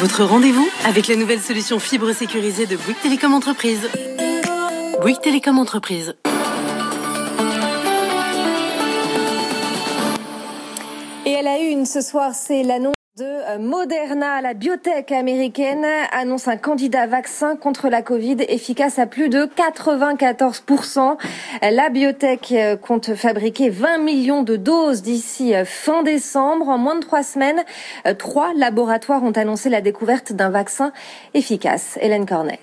Votre rendez-vous avec la nouvelle solution fibre sécurisée de Bouygues Télécom Entreprise. Bouygues Télécom Entreprise. Et elle a une ce soir, c'est l'annonce de euh, Moderna, la biotech américaine annonce un candidat vaccin contre la Covid efficace à plus de 94%. La biotech euh, compte fabriquer 20 millions de doses d'ici euh, fin décembre. En moins de trois semaines, trois laboratoires ont annoncé la découverte d'un vaccin efficace. Hélène Cornet.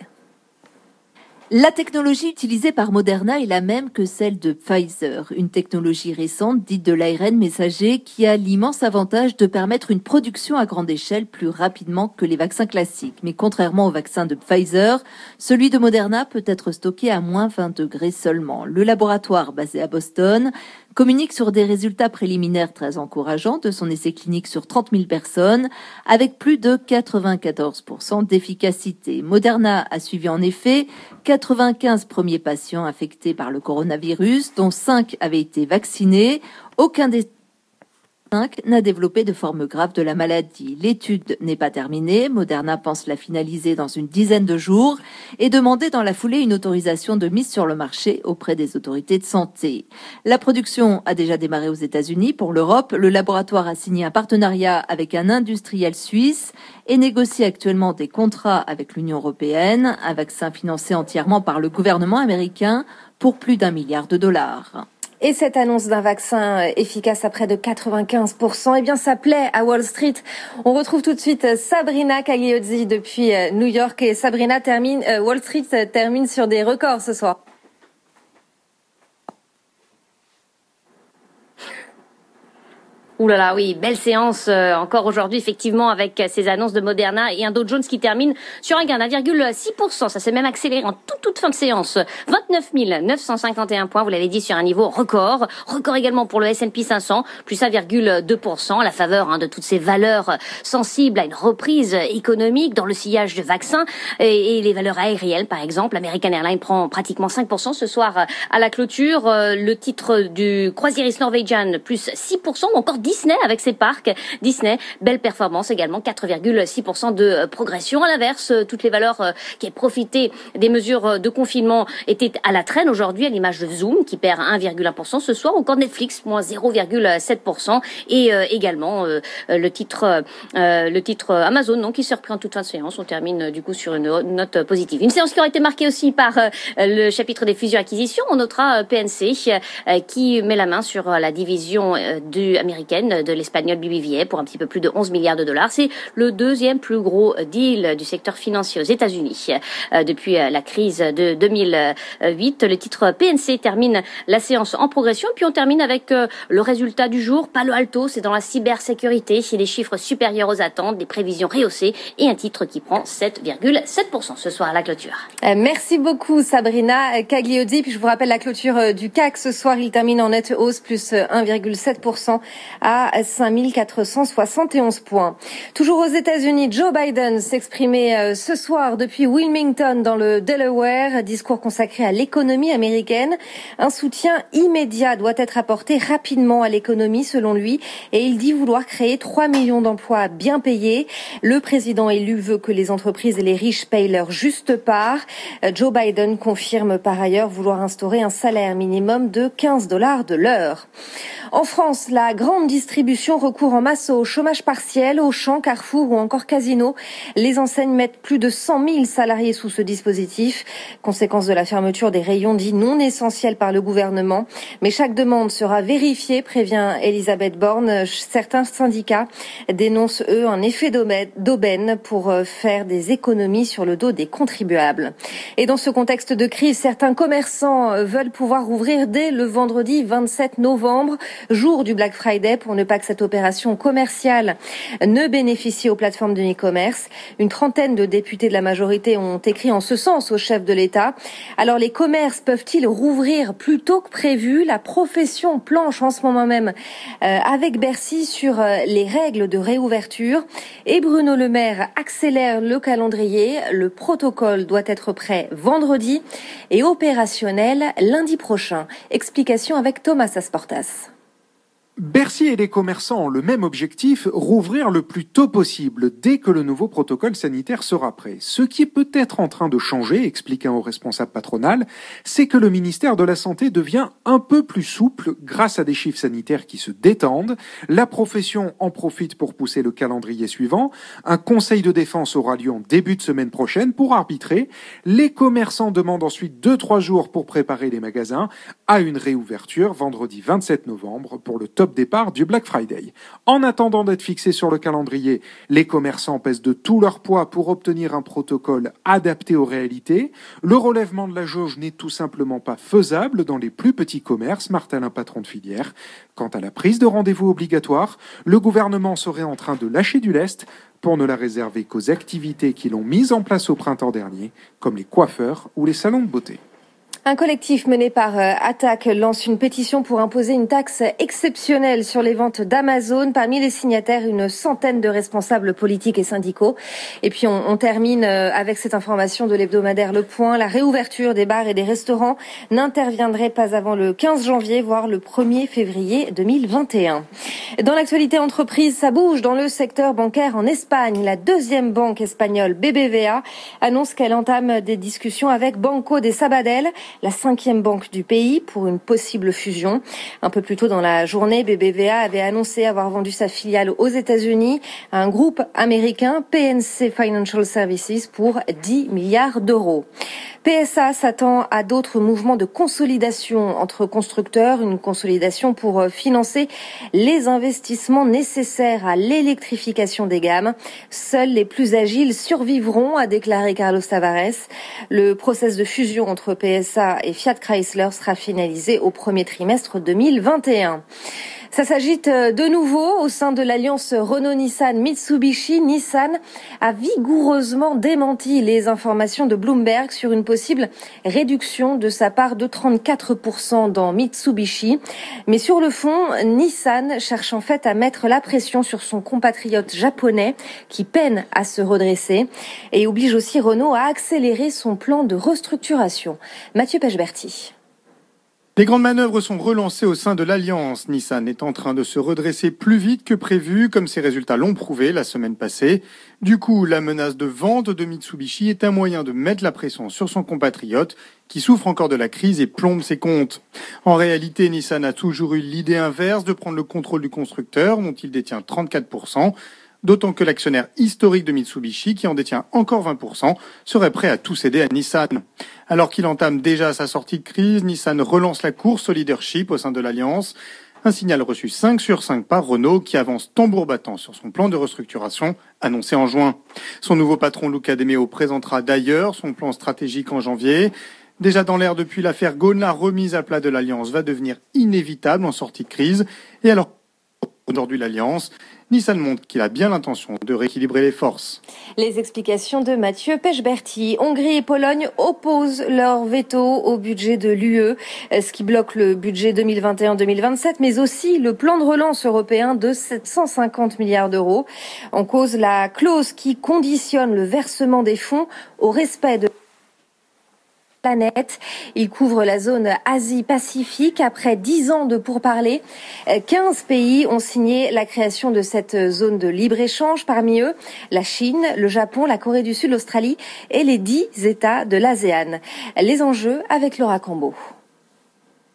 La technologie utilisée par Moderna est la même que celle de Pfizer, une technologie récente dite de l'ARN messager qui a l'immense avantage de permettre une production à grande échelle plus rapidement que les vaccins classiques. Mais contrairement au vaccin de Pfizer, celui de Moderna peut être stocké à moins 20 degrés seulement. Le laboratoire basé à Boston communique sur des résultats préliminaires très encourageants de son essai clinique sur 30 000 personnes, avec plus de 94% d'efficacité. Moderna a suivi en effet 95 premiers patients infectés par le coronavirus, dont 5 avaient été vaccinés. Aucun des n'a développé de forme grave de la maladie. L'étude n'est pas terminée. Moderna pense la finaliser dans une dizaine de jours et demander dans la foulée une autorisation de mise sur le marché auprès des autorités de santé. La production a déjà démarré aux États-Unis. Pour l'Europe, le laboratoire a signé un partenariat avec un industriel suisse et négocie actuellement des contrats avec l'Union européenne, un vaccin financé entièrement par le gouvernement américain pour plus d'un milliard de dollars. Et cette annonce d'un vaccin efficace à près de 95%, eh bien, ça plaît à Wall Street. On retrouve tout de suite Sabrina Cagliozzi depuis euh, New York. Et Sabrina termine, euh, Wall Street termine sur des records ce soir. Ouh là là, oui, belle séance euh, encore aujourd'hui, effectivement, avec euh, ces annonces de Moderna et un Dow Jones qui termine sur un gain d'1,6%. Ça s'est même accéléré en toute, toute fin de séance. 29 951 points, vous l'avez dit, sur un niveau record. Record également pour le S&P 500, plus 1,2%, à la faveur hein, de toutes ces valeurs sensibles à une reprise économique dans le sillage de vaccins et, les valeurs aériennes, par exemple. American Airlines prend pratiquement 5% ce soir euh, à la clôture. Le titre du croisiériste Norwegian, plus 6%, ou encore Disney avec ses parcs. Disney, belle performance également, 4,6% de progression. À l'inverse, toutes les valeurs euh, qui ont profité des mesures de confinement étaient à la traîne aujourd'hui, à l'image de Zoom qui perd 1,1% ce soir, encore Netflix moins 0,7% et euh, également euh, le titre le titre Amazon donc qui se reprend toute fin de séance. On termine du coup sur une note positive. Une séance qui aura été marquée aussi par le chapitre des fusions-acquisitions. On notera PNC qui met la main sur la division du de l'espagnol BBVA pour un petit peu plus de 11 milliards de dollars. C'est le deuxième plus gros deal du secteur financier aux États-Unis euh, depuis euh, la crise de 2008. Le titre PNC termine la séance en progression. Puis on termine avec euh, le résultat du jour. Palo Alto, c'est dans la cybersécurité. C'est des chiffres supérieurs aux attentes, des prévisions rehaussées et un titre qui prend 7,7% ce soir à la clôture. Merci beaucoup Sabrina Cagliodi. Puis je vous rappelle la clôture du CAC ce soir. Il termine en nette hausse plus 1,7% à 5471 points. Toujours aux États-Unis, Joe Biden s'exprimait euh, ce soir depuis Wilmington dans le Delaware, discours consacré à l'économie américaine. Un soutien immédiat doit être apporté rapidement à l'économie selon lui et il dit vouloir créer 3 millions d'emplois bien payés. Le président élu veut que les entreprises et les riches payent leur juste part. Euh, Joe Biden confirme par ailleurs vouloir instaurer un salaire minimum de 15 dollars de l'heure. En France, la grande distribution recourt en masse au chômage partiel, au champ, Carrefour ou encore Casino. Les enseignes mettent plus de 100 000 salariés sous ce dispositif, conséquence de la fermeture des rayons dits non essentiels par le gouvernement. Mais chaque demande sera vérifiée, prévient Elisabeth Borne. Certains syndicats dénoncent, eux, un effet d'aubaine pour euh, faire des économies sur le dos des contribuables. Et dans ce contexte de crise, certains commerçants euh, veulent pouvoir ouvrir dès le vendredi 27 novembre, jour du Black Friday pour ne pas que cette opération commerciale ne bénéficie aux plateformes de e-commerce. Une trentaine de députés de la majorité ont écrit en ce sens au chef de l'État. Alors les commerces peuvent-ils rouvrir plus tôt que prévu? La profession planche en ce moment même euh, avec Bercy sur euh, les règles de réouverture et Bruno Le Maire accélère le calendrier. Le protocole doit être prêt vendredi et opérationnel lundi prochain. Explication avec Thomas Asportas. Bercy et les commerçants ont le même objectif, rouvrir le plus tôt possible, dès que le nouveau protocole sanitaire sera prêt. Ce qui est peut-être en train de changer, explique un haut responsable patronal, c'est que le ministère de la Santé devient un peu plus souple grâce à des chiffres sanitaires qui se détendent. La profession en profite pour pousser le calendrier suivant. Un conseil de défense aura lieu en début de semaine prochaine pour arbitrer. Les commerçants demandent ensuite 2-3 jours pour préparer les magasins à une réouverture vendredi 27 novembre pour le top départ du Black Friday. En attendant d'être fixés sur le calendrier, les commerçants pèsent de tout leur poids pour obtenir un protocole adapté aux réalités. Le relèvement de la jauge n'est tout simplement pas faisable dans les plus petits commerces, martel un patron de filière. Quant à la prise de rendez-vous obligatoire, le gouvernement serait en train de lâcher du lest pour ne la réserver qu'aux activités qui l'ont mise en place au printemps dernier, comme les coiffeurs ou les salons de beauté. Un collectif mené par euh, Attac lance une pétition pour imposer une taxe exceptionnelle sur les ventes d'Amazon. Parmi les signataires, une centaine de responsables politiques et syndicaux. Et puis on, on termine euh, avec cette information de l'hebdomadaire Le Point. La réouverture des bars et des restaurants n'interviendrait pas avant le 15 janvier, voire le 1er février 2021. Dans l'actualité entreprise, ça bouge dans le secteur bancaire en Espagne. La deuxième banque espagnole, BBVA, annonce qu'elle entame des discussions avec Banco de Sabadell la cinquième banque du pays pour une possible fusion. Un peu plus tôt dans la journée, BBVA avait annoncé avoir vendu sa filiale aux États-Unis à un groupe américain, PNC Financial Services, pour 10 milliards d'euros. PSA s'attend à d'autres mouvements de consolidation entre constructeurs, une consolidation pour financer les investissements nécessaires à l'électrification des gammes. Seuls les plus agiles survivront, a déclaré Carlos Tavares. Le process de fusion entre PSA et Fiat Chrysler sera finalisé au premier trimestre 2021. Ça s'agite euh, de nouveau au sein de l'alliance Renault-Nissan-Mitsubishi. Nissan a vigoureusement démenti les informations de Bloomberg sur une possible réduction de sa part de 34% dans Mitsubishi. Mais sur le fond, Nissan cherche en fait à mettre la pression sur son compatriote japonais qui peine à se redresser et oblige aussi Renault à accélérer son plan de restructuration. Mathieu Pechberti. Les grandes manœuvres sont relancées au sein de l'Alliance. Nissan est en train de se redresser plus vite que prévu, comme ses résultats l'ont prouvé la semaine passée. Du coup, la menace de vente de Mitsubishi est un moyen de mettre la pression sur son compatriote, qui souffre encore de la crise et plombe ses comptes. En réalité, Nissan a toujours eu l'idée inverse de prendre le contrôle du constructeur, dont il détient 34% d'autant que l'actionnaire historique de Mitsubishi, qui en détient encore 20%, serait prêt à tout céder à Nissan. Alors qu'il entame déjà sa sortie de crise, Nissan relance la course au leadership au sein de l'Alliance. Un signal reçu 5 sur 5 par Renault qui avance tambour battant sur son plan de restructuration annoncé en juin. Son nouveau patron Luca De Meo présentera d'ailleurs son plan stratégique en janvier. Déjà dans l'air depuis l'affaire Ghosn, la remise à plat de l'Alliance va devenir inévitable en sortie de crise. Et alors, aujourd'hui l'Alliance, Nissan montre qu'il a bien l'intention de rééquilibrer les forces. Les explications de Mathieu Pechberti. Hongrie et Pologne opposent leur veto au budget de l'UE, ce qui bloque le budget 2021-2027, mais aussi le plan de relance européen de 750 milliards d'euros. En cause la clause qui conditionne le versement des fonds au respect de planète. Il couvre la zone Asie-Pacifique. Après dix ans de pourparlers, 15 pays ont signé la création de cette zone de libre-échange. Parmi eux, la Chine, le Japon, la Corée du Sud, l'Australie et les dix États de l'ASEAN. Les enjeux avec Laura Cambo.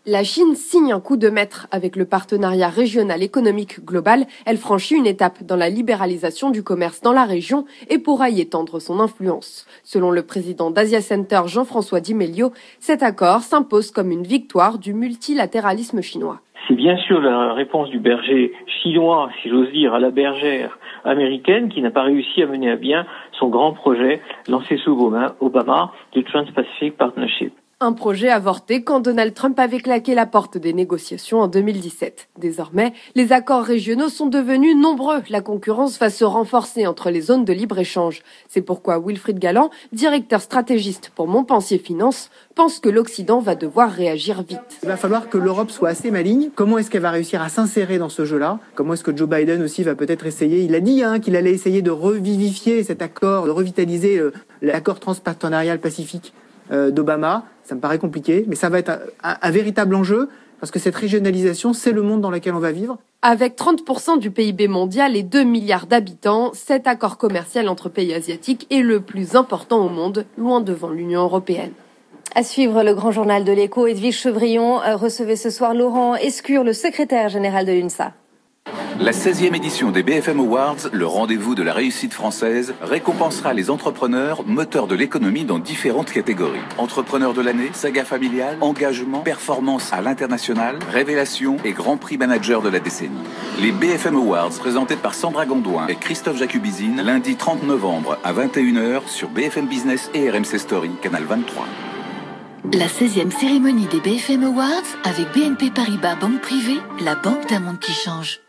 La Chine signe un coup de maître avec le partenariat régional économique global. Elle franchit une étape dans la libéralisation du commerce dans la région et pourra y étendre son influence. Selon le président d'Asia Center Jean-François Di Melio, cet accord s'impose comme une victoire du multilatéralisme chinois. C'est bien sûr la réponse du berger chinois, si j'ose dire, à la bergère américaine qui n'a pas réussi à mener à bien son grand projet lancé sous Obama, le Trans-Pacific Partnership. Un projet avorté quand Donald Trump avait claqué la porte des négociations en 2017. Désormais, les accords régionaux sont devenus nombreux. La concurrence va se renforcer entre les zones de libre-échange. C'est pourquoi Wilfried Galland, directeur stratégiste pour Montpensier Finance, pense que l'Occident va devoir réagir vite. Il va falloir que l'Europe soit assez maligne. Comment est-ce qu'elle va réussir à s'insérer dans ce jeu-là? Comment est-ce que Joe Biden aussi va peut-être essayer? Il a dit hein, qu'il allait essayer de revivifier cet accord, de revitaliser euh, l'accord transpartenarial pacifique d'Obama. Ça me paraît compliqué, mais ça va être un, véritable enjeu parce que cette régionalisation, c'est le monde dans lequel on va vivre. Avec 30% du PIB mondial et 2 milliards d'habitants, cet accord commercial entre pays asiatiques est le plus important au monde, loin devant l'Union européenne. À suivre le grand journal de l'écho, Edwige Chevrillon euh, recevait ce soir Laurent Escure, le secrétaire général de l'UNSA. La 16e édition des BFM Awards, le rendez-vous de la réussite française, récompensera les entrepreneurs moteurs de l'économie dans différentes catégories. Entrepreneurs de l'année, saga familiale, engagement, performance à l'international, révélation et grand prix manager de la décennie. Les BFM Awards présentés par Sandra Gondouin et Christophe Jacubizine lundi 30 novembre à 21h sur BFM Business et RMC Story, canal 23. La 16e cérémonie des BFM Awards avec BNP Paribas Banque Privée, la banque d'un monde qui change.